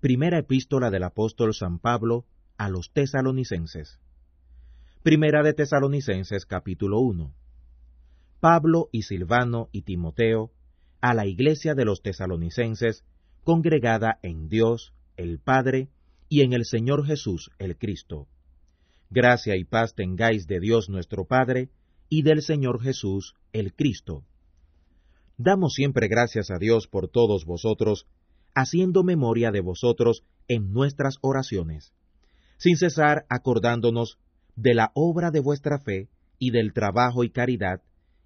Primera epístola del apóstol San Pablo a los tesalonicenses. Primera de Tesalonicenses capítulo 1. Pablo y Silvano y Timoteo, a la iglesia de los tesalonicenses, congregada en Dios, el Padre, y en el Señor Jesús, el Cristo. Gracia y paz tengáis de Dios nuestro Padre, y del Señor Jesús, el Cristo. Damos siempre gracias a Dios por todos vosotros, haciendo memoria de vosotros en nuestras oraciones, sin cesar acordándonos de la obra de vuestra fe y del trabajo y caridad,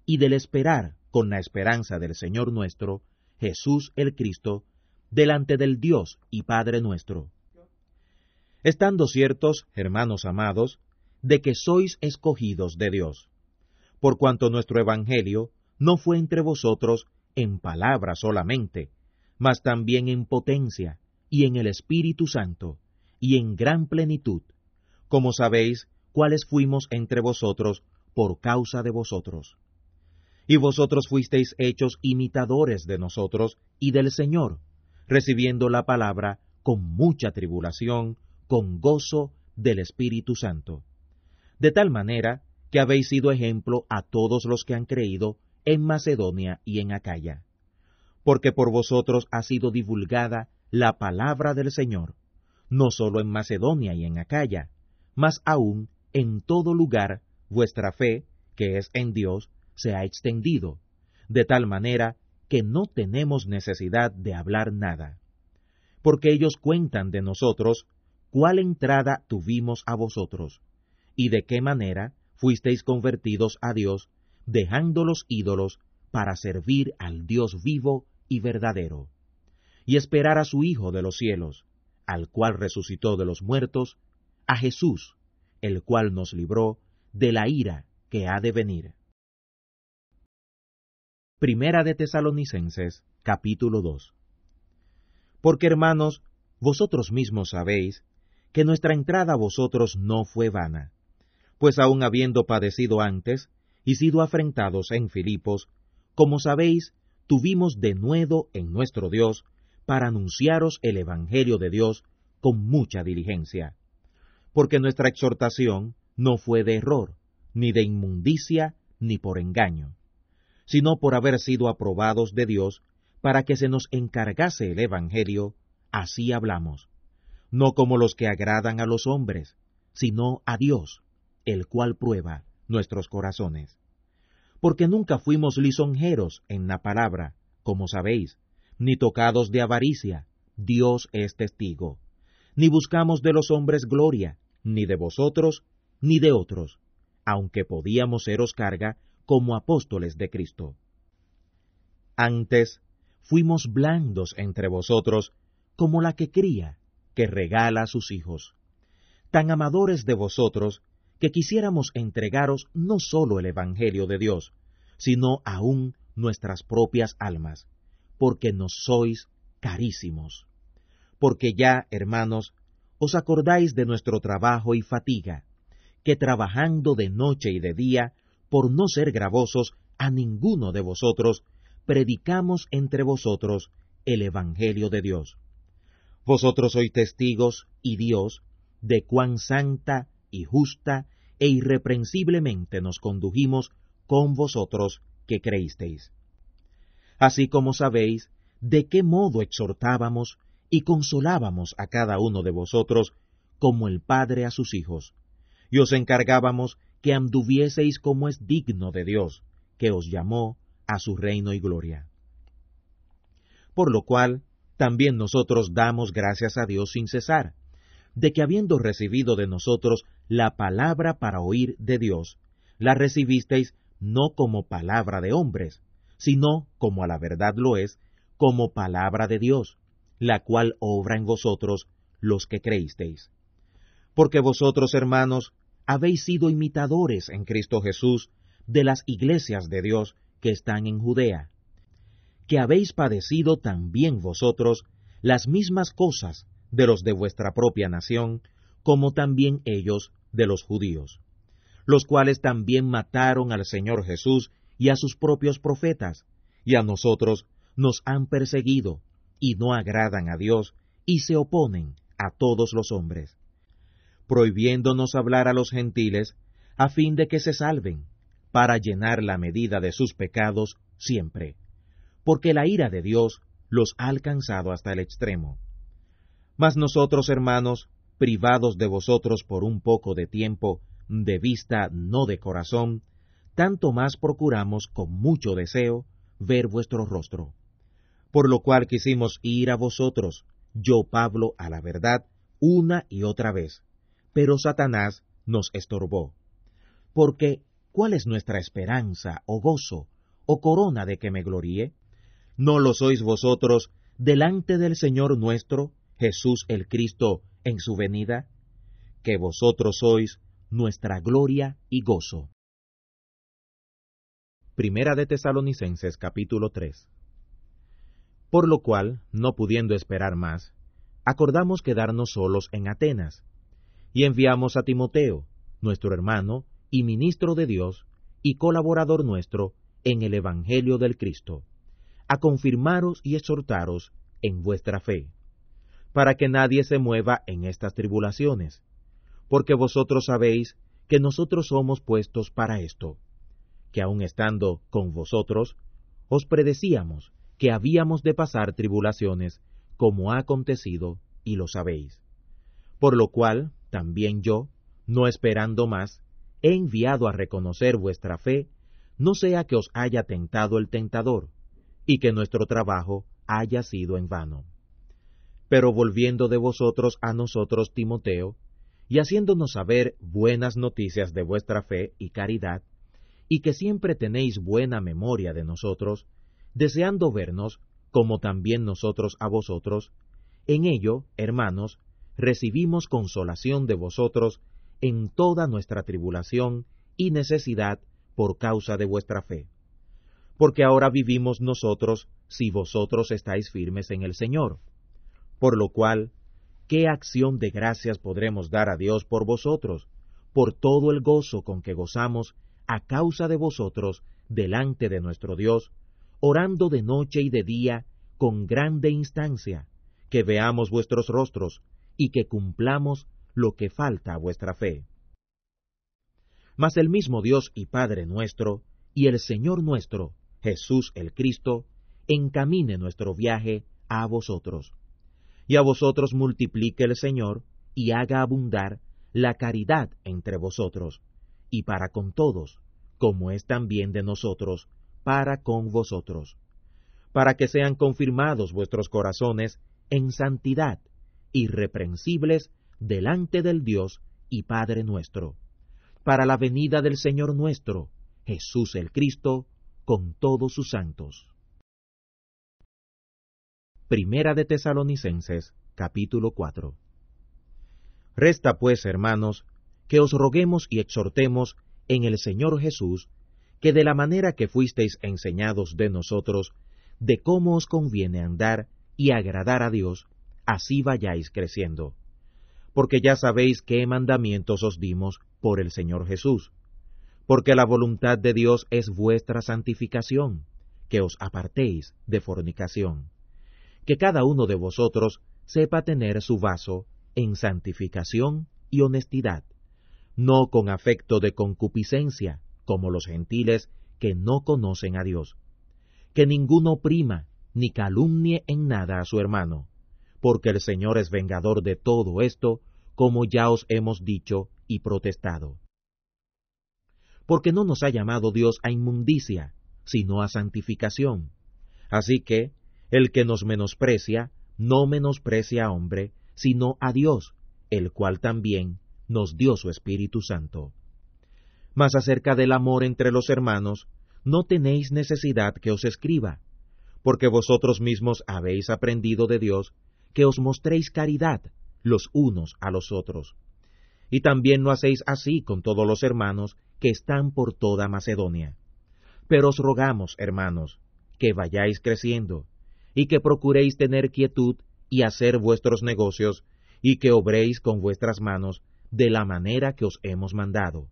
y del esperar con la esperanza del Señor nuestro, Jesús el Cristo, delante del Dios y Padre nuestro. Estando ciertos, hermanos amados, de que sois escogidos de Dios, por cuanto nuestro Evangelio no fue entre vosotros en palabra solamente, mas también en potencia, y en el Espíritu Santo, y en gran plenitud, como sabéis cuáles fuimos entre vosotros por causa de vosotros. Y vosotros fuisteis hechos imitadores de nosotros y del Señor, recibiendo la palabra con mucha tribulación, con gozo del Espíritu Santo. De tal manera que habéis sido ejemplo a todos los que han creído en Macedonia y en Acaya porque por vosotros ha sido divulgada la palabra del Señor, no solo en Macedonia y en Acaya, mas aún en todo lugar vuestra fe, que es en Dios, se ha extendido, de tal manera que no tenemos necesidad de hablar nada. Porque ellos cuentan de nosotros cuál entrada tuvimos a vosotros, y de qué manera fuisteis convertidos a Dios, dejando los ídolos para servir al Dios vivo y verdadero, y esperar a su Hijo de los cielos, al cual resucitó de los muertos, a Jesús, el cual nos libró de la ira que ha de venir. Primera de Tesalonicenses, capítulo 2. Porque hermanos, vosotros mismos sabéis que nuestra entrada a vosotros no fue vana, pues aun habiendo padecido antes y sido afrentados en Filipos, como sabéis, tuvimos de nuevo en nuestro Dios para anunciaros el Evangelio de Dios con mucha diligencia. Porque nuestra exhortación no fue de error, ni de inmundicia, ni por engaño, sino por haber sido aprobados de Dios para que se nos encargase el Evangelio, así hablamos, no como los que agradan a los hombres, sino a Dios, el cual prueba nuestros corazones porque nunca fuimos lisonjeros en la palabra, como sabéis, ni tocados de avaricia, Dios es testigo, ni buscamos de los hombres gloria, ni de vosotros, ni de otros, aunque podíamos seros carga como apóstoles de Cristo. Antes fuimos blandos entre vosotros como la que cría, que regala a sus hijos, tan amadores de vosotros que quisiéramos entregaros no sólo el Evangelio de Dios, sino aún nuestras propias almas, porque nos sois carísimos. Porque ya, hermanos, os acordáis de nuestro trabajo y fatiga, que trabajando de noche y de día, por no ser gravosos a ninguno de vosotros, predicamos entre vosotros el Evangelio de Dios. Vosotros sois testigos, y Dios, de cuán santa y justa e irreprensiblemente nos condujimos con vosotros que creísteis. Así como sabéis de qué modo exhortábamos y consolábamos a cada uno de vosotros como el Padre a sus hijos, y os encargábamos que anduvieseis como es digno de Dios, que os llamó a su reino y gloria. Por lo cual, también nosotros damos gracias a Dios sin cesar, de que habiendo recibido de nosotros la palabra para oír de Dios, la recibisteis no como palabra de hombres, sino, como a la verdad lo es, como palabra de Dios, la cual obra en vosotros los que creísteis. Porque vosotros, hermanos, habéis sido imitadores en Cristo Jesús de las iglesias de Dios que están en Judea, que habéis padecido también vosotros las mismas cosas de los de vuestra propia nación, como también ellos de los judíos, los cuales también mataron al Señor Jesús y a sus propios profetas, y a nosotros nos han perseguido, y no agradan a Dios, y se oponen a todos los hombres, prohibiéndonos hablar a los gentiles a fin de que se salven, para llenar la medida de sus pecados siempre, porque la ira de Dios los ha alcanzado hasta el extremo. Mas nosotros, hermanos, privados de vosotros por un poco de tiempo, de vista, no de corazón, tanto más procuramos con mucho deseo ver vuestro rostro. Por lo cual quisimos ir a vosotros, yo Pablo, a la verdad, una y otra vez, pero Satanás nos estorbó. Porque, ¿cuál es nuestra esperanza, o gozo, o corona de que me gloríe? ¿No lo sois vosotros delante del Señor nuestro, Jesús el Cristo, en su venida? Que vosotros sois nuestra gloria y gozo. Primera de Tesalonicenses capítulo 3 Por lo cual, no pudiendo esperar más, acordamos quedarnos solos en Atenas, y enviamos a Timoteo, nuestro hermano y ministro de Dios, y colaborador nuestro en el Evangelio del Cristo, a confirmaros y exhortaros en vuestra fe, para que nadie se mueva en estas tribulaciones, porque vosotros sabéis que nosotros somos puestos para esto que aun estando con vosotros, os predecíamos que habíamos de pasar tribulaciones, como ha acontecido, y lo sabéis. Por lo cual, también yo, no esperando más, he enviado a reconocer vuestra fe, no sea que os haya tentado el tentador, y que nuestro trabajo haya sido en vano. Pero volviendo de vosotros a nosotros, Timoteo, y haciéndonos saber buenas noticias de vuestra fe y caridad, y que siempre tenéis buena memoria de nosotros, deseando vernos, como también nosotros a vosotros, en ello, hermanos, recibimos consolación de vosotros en toda nuestra tribulación y necesidad por causa de vuestra fe. Porque ahora vivimos nosotros si vosotros estáis firmes en el Señor. Por lo cual, ¿qué acción de gracias podremos dar a Dios por vosotros, por todo el gozo con que gozamos a causa de vosotros delante de nuestro Dios, orando de noche y de día con grande instancia, que veamos vuestros rostros y que cumplamos lo que falta a vuestra fe. Mas el mismo Dios y Padre nuestro, y el Señor nuestro, Jesús el Cristo, encamine nuestro viaje a vosotros. Y a vosotros multiplique el Señor y haga abundar la caridad entre vosotros y para con todos, como es también de nosotros, para con vosotros, para que sean confirmados vuestros corazones en santidad, irreprensibles delante del Dios y Padre nuestro, para la venida del Señor nuestro, Jesús el Cristo, con todos sus santos. Primera de Tesalonicenses, capítulo 4. Resta pues, hermanos, que os roguemos y exhortemos en el Señor Jesús, que de la manera que fuisteis enseñados de nosotros, de cómo os conviene andar y agradar a Dios, así vayáis creciendo. Porque ya sabéis qué mandamientos os dimos por el Señor Jesús. Porque la voluntad de Dios es vuestra santificación, que os apartéis de fornicación. Que cada uno de vosotros sepa tener su vaso en santificación y honestidad, no con afecto de concupiscencia, como los gentiles que no conocen a Dios. Que ninguno prima ni calumnie en nada a su hermano, porque el Señor es vengador de todo esto, como ya os hemos dicho y protestado. Porque no nos ha llamado Dios a inmundicia, sino a santificación. Así que, el que nos menosprecia, no menosprecia a hombre, sino a Dios, el cual también nos dio su Espíritu Santo. Mas acerca del amor entre los hermanos, no tenéis necesidad que os escriba, porque vosotros mismos habéis aprendido de Dios que os mostréis caridad los unos a los otros. Y también no hacéis así con todos los hermanos que están por toda Macedonia. Pero os rogamos, hermanos, que vayáis creciendo, y que procuréis tener quietud y hacer vuestros negocios, y que obréis con vuestras manos de la manera que os hemos mandado,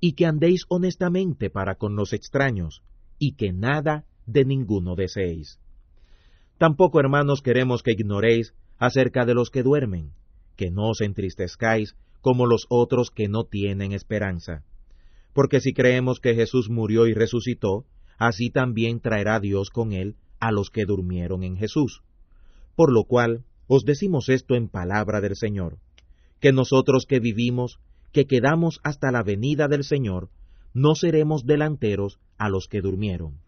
y que andéis honestamente para con los extraños, y que nada de ninguno deseéis. Tampoco, hermanos, queremos que ignoréis acerca de los que duermen, que no os entristezcáis como los otros que no tienen esperanza. Porque si creemos que Jesús murió y resucitó, así también traerá Dios con él a los que durmieron en Jesús. Por lo cual os decimos esto en palabra del Señor, que nosotros que vivimos, que quedamos hasta la venida del Señor, no seremos delanteros a los que durmieron.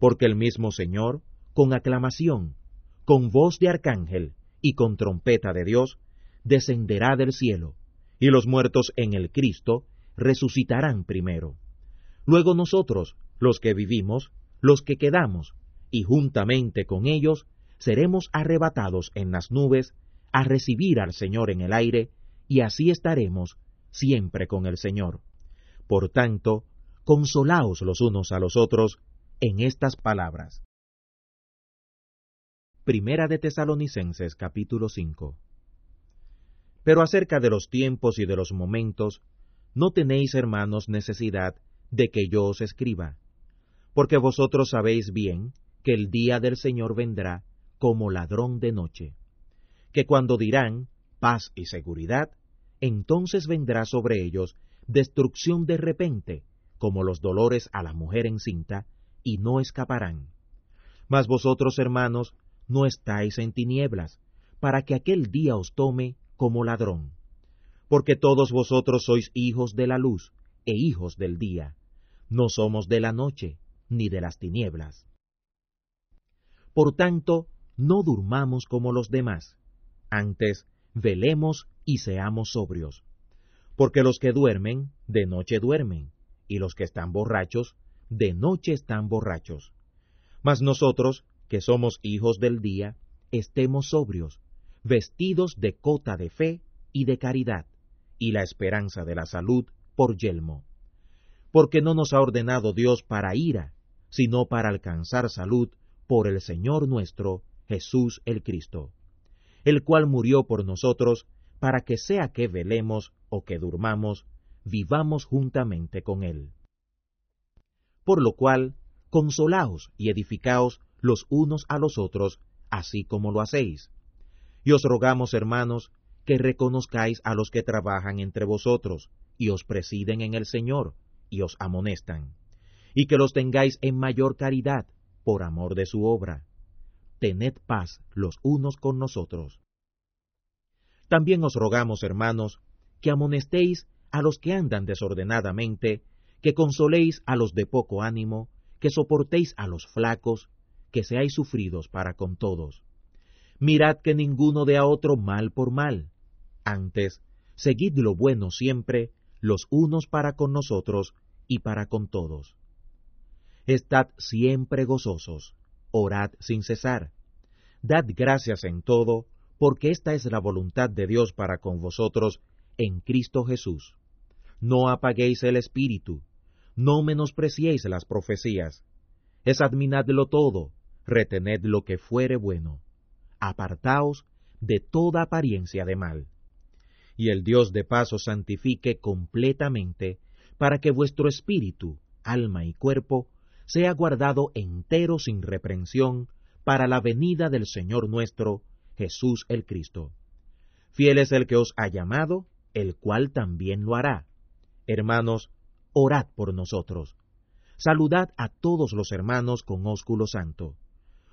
Porque el mismo Señor, con aclamación, con voz de arcángel y con trompeta de Dios, descenderá del cielo, y los muertos en el Cristo resucitarán primero. Luego nosotros, los que vivimos, los que quedamos, y juntamente con ellos, seremos arrebatados en las nubes a recibir al Señor en el aire, y así estaremos siempre con el Señor. Por tanto, consolaos los unos a los otros en estas palabras. Primera de Tesalonicenses capítulo 5 Pero acerca de los tiempos y de los momentos, no tenéis, hermanos, necesidad de que yo os escriba, porque vosotros sabéis bien que el día del Señor vendrá como ladrón de noche, que cuando dirán paz y seguridad, entonces vendrá sobre ellos destrucción de repente, como los dolores a la mujer encinta, y no escaparán. Mas vosotros, hermanos, no estáis en tinieblas, para que aquel día os tome como ladrón. Porque todos vosotros sois hijos de la luz e hijos del día, no somos de la noche ni de las tinieblas. Por tanto, no durmamos como los demás, antes velemos y seamos sobrios. Porque los que duermen, de noche duermen, y los que están borrachos, de noche están borrachos. Mas nosotros, que somos hijos del día, estemos sobrios, vestidos de cota de fe y de caridad, y la esperanza de la salud por yelmo. Porque no nos ha ordenado Dios para ira, sino para alcanzar salud por el Señor nuestro, Jesús el Cristo, el cual murió por nosotros, para que sea que velemos o que durmamos, vivamos juntamente con Él. Por lo cual, consolaos y edificaos los unos a los otros, así como lo hacéis. Y os rogamos, hermanos, que reconozcáis a los que trabajan entre vosotros, y os presiden en el Señor, y os amonestan, y que los tengáis en mayor caridad, por amor de su obra. Tened paz los unos con nosotros. También os rogamos, hermanos, que amonestéis a los que andan desordenadamente, que consoléis a los de poco ánimo, que soportéis a los flacos, que seáis sufridos para con todos. Mirad que ninguno dé a otro mal por mal. Antes, seguid lo bueno siempre, los unos para con nosotros y para con todos. Estad siempre gozosos, orad sin cesar, dad gracias en todo, porque esta es la voluntad de Dios para con vosotros en Cristo Jesús. No apaguéis el espíritu, no menospreciéis las profecías, examinadlo todo, retened lo que fuere bueno, apartaos de toda apariencia de mal. Y el Dios de paz os santifique completamente, para que vuestro espíritu, alma y cuerpo sea guardado entero sin reprensión para la venida del Señor nuestro, Jesús el Cristo. Fiel es el que os ha llamado, el cual también lo hará. Hermanos, orad por nosotros. Saludad a todos los hermanos con ósculo santo.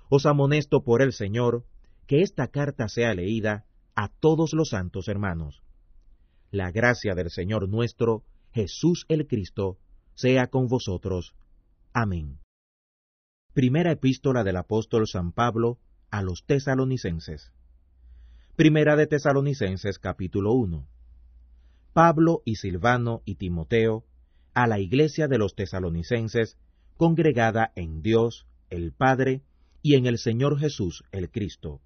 Os amonesto por el Señor que esta carta sea leída a todos los santos hermanos. La gracia del Señor nuestro, Jesús el Cristo, sea con vosotros. Amén. Primera epístola del apóstol San Pablo a los tesalonicenses. Primera de Tesalonicenses capítulo 1. Pablo y Silvano y Timoteo a la iglesia de los tesalonicenses, congregada en Dios, el Padre, y en el Señor Jesús, el Cristo.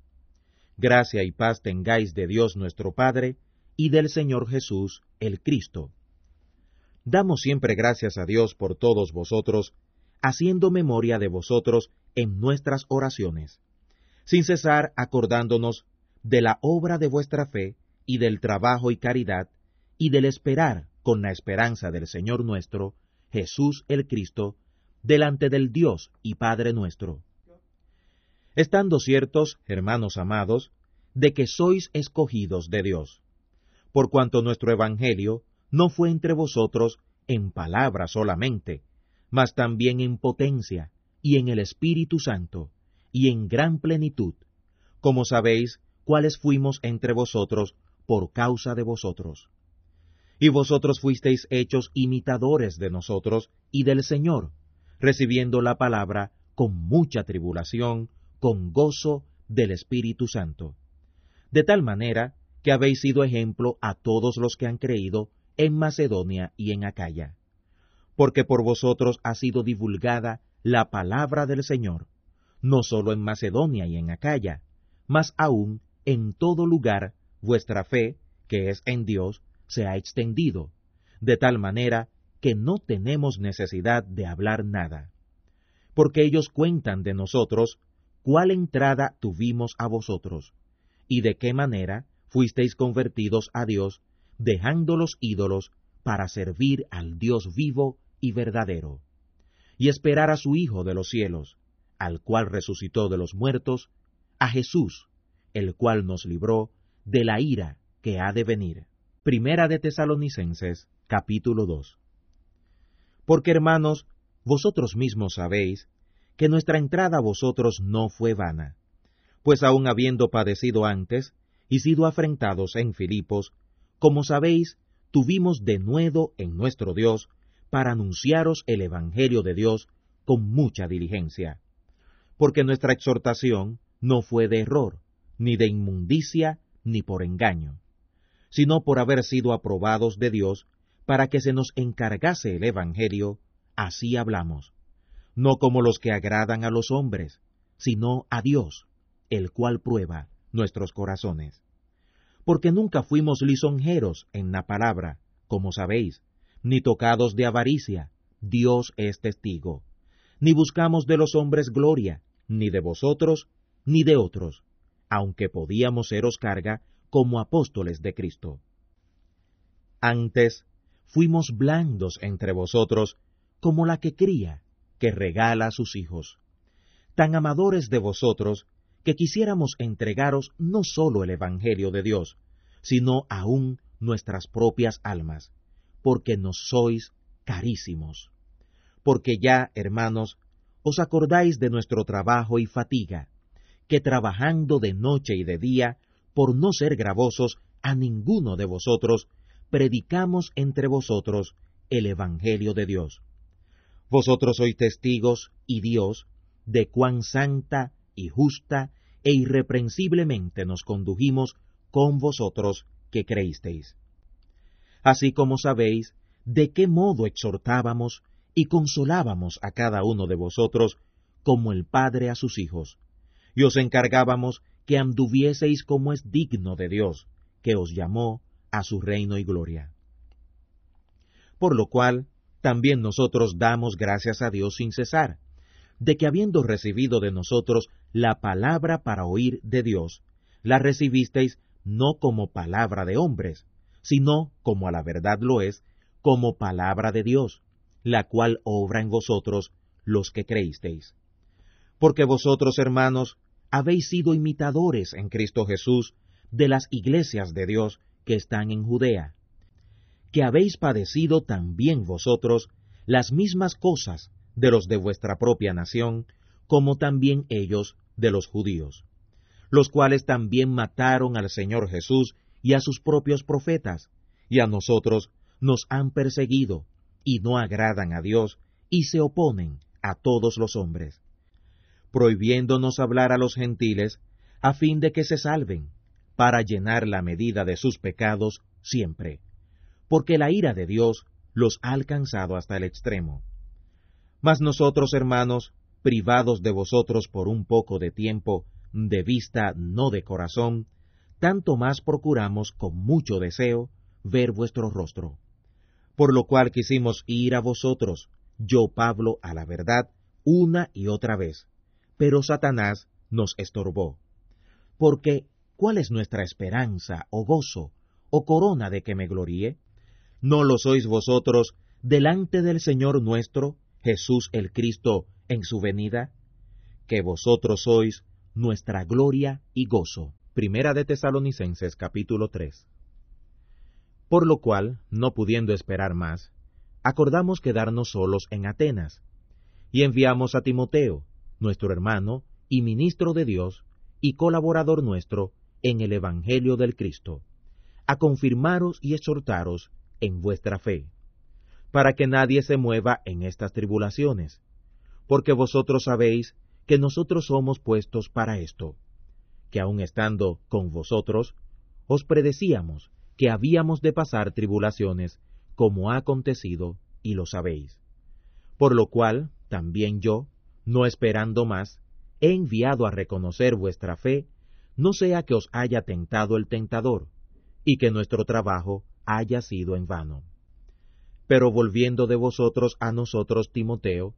Gracia y paz tengáis de Dios nuestro Padre y del Señor Jesús, el Cristo. Damos siempre gracias a Dios por todos vosotros, haciendo memoria de vosotros en nuestras oraciones sin cesar acordándonos de la obra de vuestra fe y del trabajo y caridad, y del esperar con la esperanza del Señor nuestro, Jesús el Cristo, delante del Dios y Padre nuestro. Estando ciertos, hermanos amados, de que sois escogidos de Dios, por cuanto nuestro Evangelio no fue entre vosotros en palabra solamente, mas también en potencia, y en el Espíritu Santo, y en gran plenitud, como sabéis cuáles fuimos entre vosotros por causa de vosotros. Y vosotros fuisteis hechos imitadores de nosotros y del Señor, recibiendo la palabra con mucha tribulación, con gozo del Espíritu Santo. De tal manera que habéis sido ejemplo a todos los que han creído en Macedonia y en Acaya. Porque por vosotros ha sido divulgada la palabra del Señor, no solo en Macedonia y en Acaya, mas aún en todo lugar vuestra fe, que es en Dios, se ha extendido, de tal manera que no tenemos necesidad de hablar nada. Porque ellos cuentan de nosotros cuál entrada tuvimos a vosotros, y de qué manera fuisteis convertidos a Dios, dejando los ídolos para servir al Dios vivo y verdadero, y esperar a su Hijo de los cielos, al cual resucitó de los muertos, a Jesús, el cual nos libró de la ira que ha de venir. Primera de Tesalonicenses, capítulo 2. Porque hermanos, vosotros mismos sabéis que nuestra entrada a vosotros no fue vana, pues aun habiendo padecido antes y sido afrentados en Filipos, como sabéis, tuvimos de nuevo en nuestro Dios para anunciaros el Evangelio de Dios con mucha diligencia, porque nuestra exhortación no fue de error, ni de inmundicia, ni por engaño, sino por haber sido aprobados de Dios para que se nos encargase el Evangelio, así hablamos, no como los que agradan a los hombres, sino a Dios, el cual prueba nuestros corazones. Porque nunca fuimos lisonjeros en la palabra, como sabéis, ni tocados de avaricia, Dios es testigo, ni buscamos de los hombres gloria, ni de vosotros, ni de otros, aunque podíamos seros carga como apóstoles de Cristo. Antes fuimos blandos entre vosotros como la que cría, que regala a sus hijos, tan amadores de vosotros que quisiéramos entregaros no sólo el Evangelio de Dios, sino aún nuestras propias almas, porque nos sois carísimos. Porque ya, hermanos, os acordáis de nuestro trabajo y fatiga, que trabajando de noche y de día, por no ser gravosos a ninguno de vosotros, predicamos entre vosotros el Evangelio de Dios. Vosotros sois testigos y Dios de cuán santa y justa e irreprensiblemente nos condujimos con vosotros que creísteis. Así como sabéis de qué modo exhortábamos y consolábamos a cada uno de vosotros como el Padre a sus hijos, y os encargábamos que anduvieseis como es digno de Dios, que os llamó a su reino y gloria. Por lo cual, también nosotros damos gracias a Dios sin cesar, de que habiendo recibido de nosotros la palabra para oír de Dios, la recibisteis no como palabra de hombres, sino, como a la verdad lo es, como palabra de Dios, la cual obra en vosotros los que creísteis. Porque vosotros, hermanos, habéis sido imitadores en Cristo Jesús de las iglesias de Dios que están en Judea, que habéis padecido también vosotros las mismas cosas de los de vuestra propia nación, como también ellos de los judíos, los cuales también mataron al Señor Jesús y a sus propios profetas, y a nosotros nos han perseguido, y no agradan a Dios, y se oponen a todos los hombres prohibiéndonos hablar a los gentiles, a fin de que se salven, para llenar la medida de sus pecados siempre, porque la ira de Dios los ha alcanzado hasta el extremo. Mas nosotros, hermanos, privados de vosotros por un poco de tiempo, de vista, no de corazón, tanto más procuramos con mucho deseo ver vuestro rostro. Por lo cual quisimos ir a vosotros, yo Pablo, a la verdad, una y otra vez, pero Satanás nos estorbó. Porque, ¿cuál es nuestra esperanza, o gozo, o corona de que me gloríe? ¿No lo sois vosotros delante del Señor nuestro, Jesús el Cristo, en su venida? Que vosotros sois nuestra gloria y gozo. Primera de Tesalonicenses capítulo 3. Por lo cual, no pudiendo esperar más, acordamos quedarnos solos en Atenas, y enviamos a Timoteo, nuestro hermano y ministro de Dios, y colaborador nuestro en el Evangelio del Cristo, a confirmaros y exhortaros en vuestra fe, para que nadie se mueva en estas tribulaciones, porque vosotros sabéis que nosotros somos puestos para esto, que aun estando con vosotros, os predecíamos que habíamos de pasar tribulaciones, como ha acontecido, y lo sabéis. Por lo cual, también yo, no esperando más, he enviado a reconocer vuestra fe, no sea que os haya tentado el tentador, y que nuestro trabajo haya sido en vano. Pero volviendo de vosotros a nosotros, Timoteo,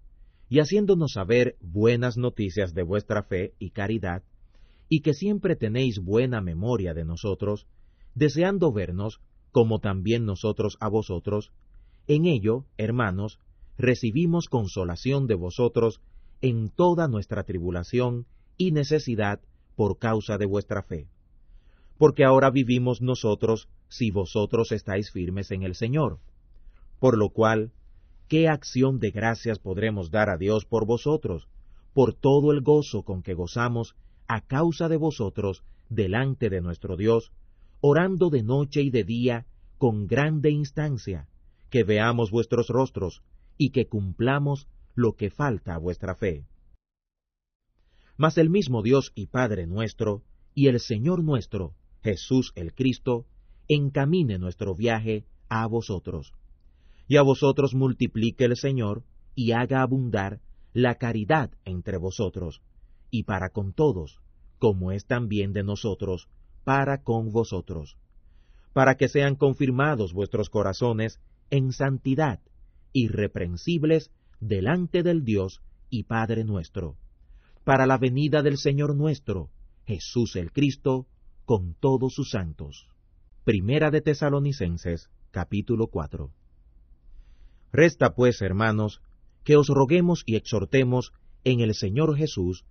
y haciéndonos saber buenas noticias de vuestra fe y caridad, y que siempre tenéis buena memoria de nosotros, deseando vernos, como también nosotros a vosotros, en ello, hermanos, recibimos consolación de vosotros en toda nuestra tribulación y necesidad por causa de vuestra fe. Porque ahora vivimos nosotros si vosotros estáis firmes en el Señor. Por lo cual, ¿qué acción de gracias podremos dar a Dios por vosotros, por todo el gozo con que gozamos a causa de vosotros delante de nuestro Dios, orando de noche y de día con grande instancia, que veamos vuestros rostros y que cumplamos lo que falta a vuestra fe. Mas el mismo Dios y Padre nuestro, y el Señor nuestro, Jesús el Cristo, encamine nuestro viaje a vosotros. Y a vosotros multiplique el Señor, y haga abundar la caridad entre vosotros, y para con todos, como es también de nosotros, para con vosotros, para que sean confirmados vuestros corazones en santidad, irreprensibles delante del Dios y Padre nuestro, para la venida del Señor nuestro, Jesús el Cristo, con todos sus santos. Primera de Tesalonicenses, capítulo 4. Resta pues, hermanos, que os roguemos y exhortemos en el Señor Jesús,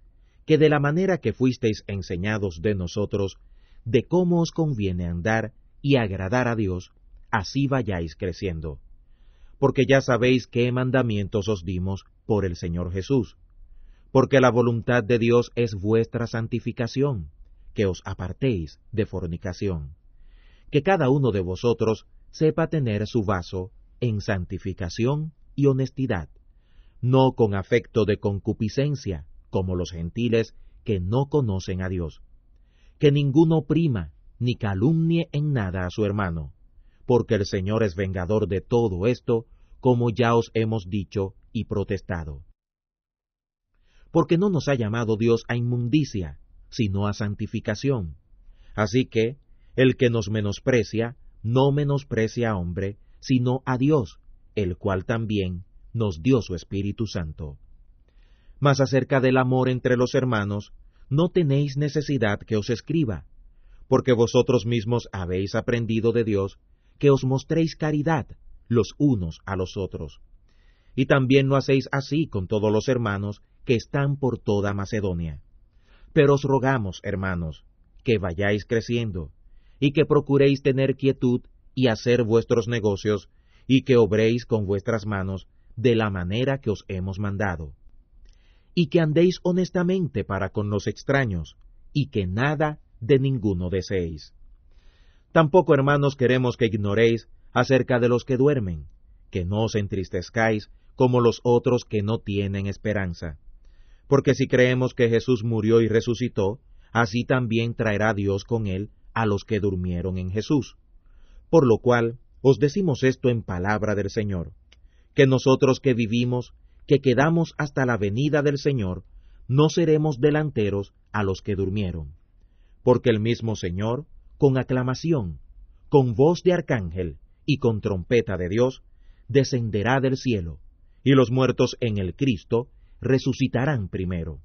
que de la manera que fuisteis enseñados de nosotros, de cómo os conviene andar y agradar a Dios, así vayáis creciendo porque ya sabéis qué mandamientos os dimos por el Señor Jesús. Porque la voluntad de Dios es vuestra santificación, que os apartéis de fornicación. Que cada uno de vosotros sepa tener su vaso en santificación y honestidad, no con afecto de concupiscencia, como los gentiles que no conocen a Dios. Que ninguno prima ni calumnie en nada a su hermano, porque el Señor es vengador de todo esto, como ya os hemos dicho y protestado. Porque no nos ha llamado Dios a inmundicia, sino a santificación. Así que, el que nos menosprecia, no menosprecia a hombre, sino a Dios, el cual también nos dio su Espíritu Santo. Mas acerca del amor entre los hermanos, no tenéis necesidad que os escriba, porque vosotros mismos habéis aprendido de Dios que os mostréis caridad los unos a los otros. Y también no hacéis así con todos los hermanos que están por toda Macedonia. Pero os rogamos, hermanos, que vayáis creciendo, y que procuréis tener quietud y hacer vuestros negocios, y que obréis con vuestras manos de la manera que os hemos mandado. Y que andéis honestamente para con los extraños, y que nada de ninguno deseéis. Tampoco, hermanos, queremos que ignoréis acerca de los que duermen, que no os entristezcáis como los otros que no tienen esperanza. Porque si creemos que Jesús murió y resucitó, así también traerá Dios con él a los que durmieron en Jesús. Por lo cual os decimos esto en palabra del Señor, que nosotros que vivimos, que quedamos hasta la venida del Señor, no seremos delanteros a los que durmieron. Porque el mismo Señor, con aclamación, con voz de arcángel, y con trompeta de Dios, descenderá del cielo, y los muertos en el Cristo resucitarán primero.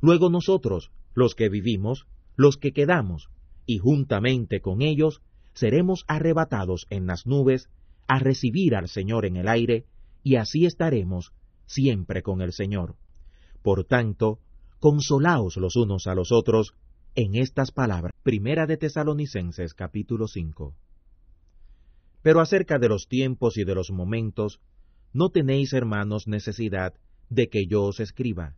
Luego nosotros, los que vivimos, los que quedamos, y juntamente con ellos, seremos arrebatados en las nubes a recibir al Señor en el aire, y así estaremos siempre con el Señor. Por tanto, consolaos los unos a los otros, en estas palabras. Primera de Tesalonicenses capítulo 5. Pero acerca de los tiempos y de los momentos, no tenéis, hermanos, necesidad de que yo os escriba,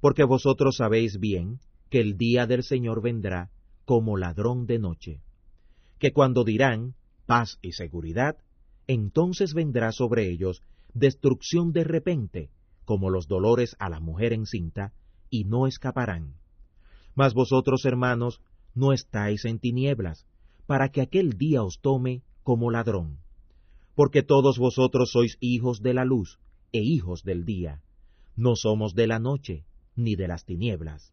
porque vosotros sabéis bien que el día del Señor vendrá como ladrón de noche, que cuando dirán paz y seguridad, entonces vendrá sobre ellos destrucción de repente, como los dolores a la mujer encinta, y no escaparán. Mas vosotros, hermanos, no estáis en tinieblas, para que aquel día os tome como ladrón. Porque todos vosotros sois hijos de la luz e hijos del día. No somos de la noche, ni de las tinieblas.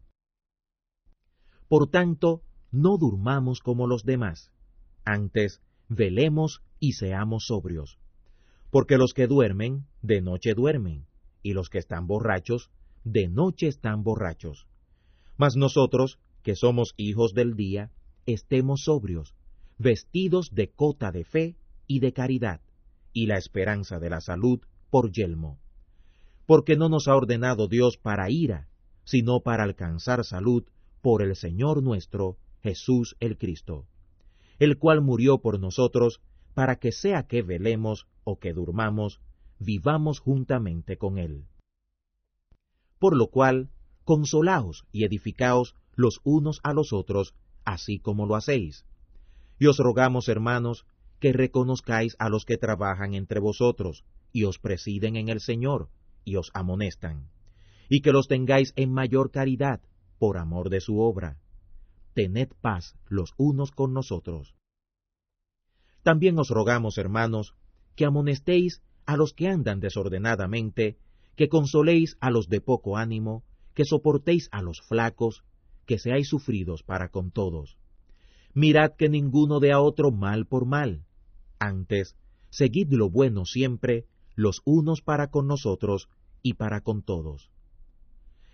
Por tanto, no durmamos como los demás. Antes, velemos y seamos sobrios. Porque los que duermen, de noche duermen, y los que están borrachos, de noche están borrachos. Mas nosotros, que somos hijos del día, estemos sobrios, vestidos de cota de fe y de caridad, y la esperanza de la salud por yelmo. Porque no nos ha ordenado Dios para ira, sino para alcanzar salud por el Señor nuestro, Jesús el Cristo, el cual murió por nosotros, para que sea que velemos o que durmamos, vivamos juntamente con Él. Por lo cual, consolaos y edificaos los unos a los otros, así como lo hacéis. Y os rogamos, hermanos, que reconozcáis a los que trabajan entre vosotros, y os presiden en el Señor, y os amonestan, y que los tengáis en mayor caridad, por amor de su obra. Tened paz los unos con nosotros. También os rogamos, hermanos, que amonestéis a los que andan desordenadamente, que consoléis a los de poco ánimo, que soportéis a los flacos, que seáis sufridos para con todos. Mirad que ninguno dé a otro mal por mal. Antes, seguid lo bueno siempre, los unos para con nosotros y para con todos.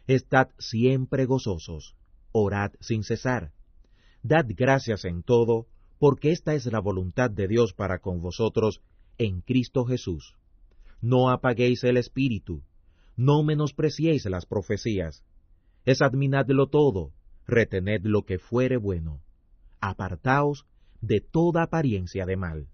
Estad siempre gozosos, orad sin cesar. Dad gracias en todo, porque esta es la voluntad de Dios para con vosotros en Cristo Jesús. No apaguéis el espíritu, no menospreciéis las profecías. Examinadlo todo, retened lo que fuere bueno. Apartaos de toda apariencia de mal.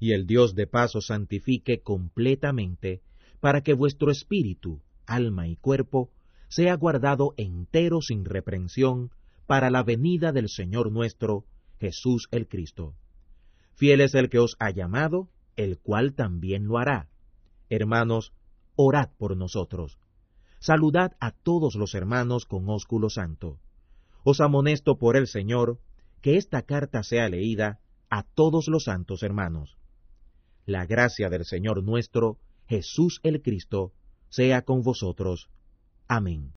Y el Dios de paz os santifique completamente, para que vuestro espíritu, alma y cuerpo sea guardado entero sin reprensión para la venida del Señor nuestro, Jesús el Cristo. Fiel es el que os ha llamado, el cual también lo hará. Hermanos, orad por nosotros. Saludad a todos los hermanos con ósculo santo. Os amonesto por el Señor que esta carta sea leída a todos los santos hermanos. La gracia del Señor nuestro, Jesús el Cristo, sea con vosotros. Amén.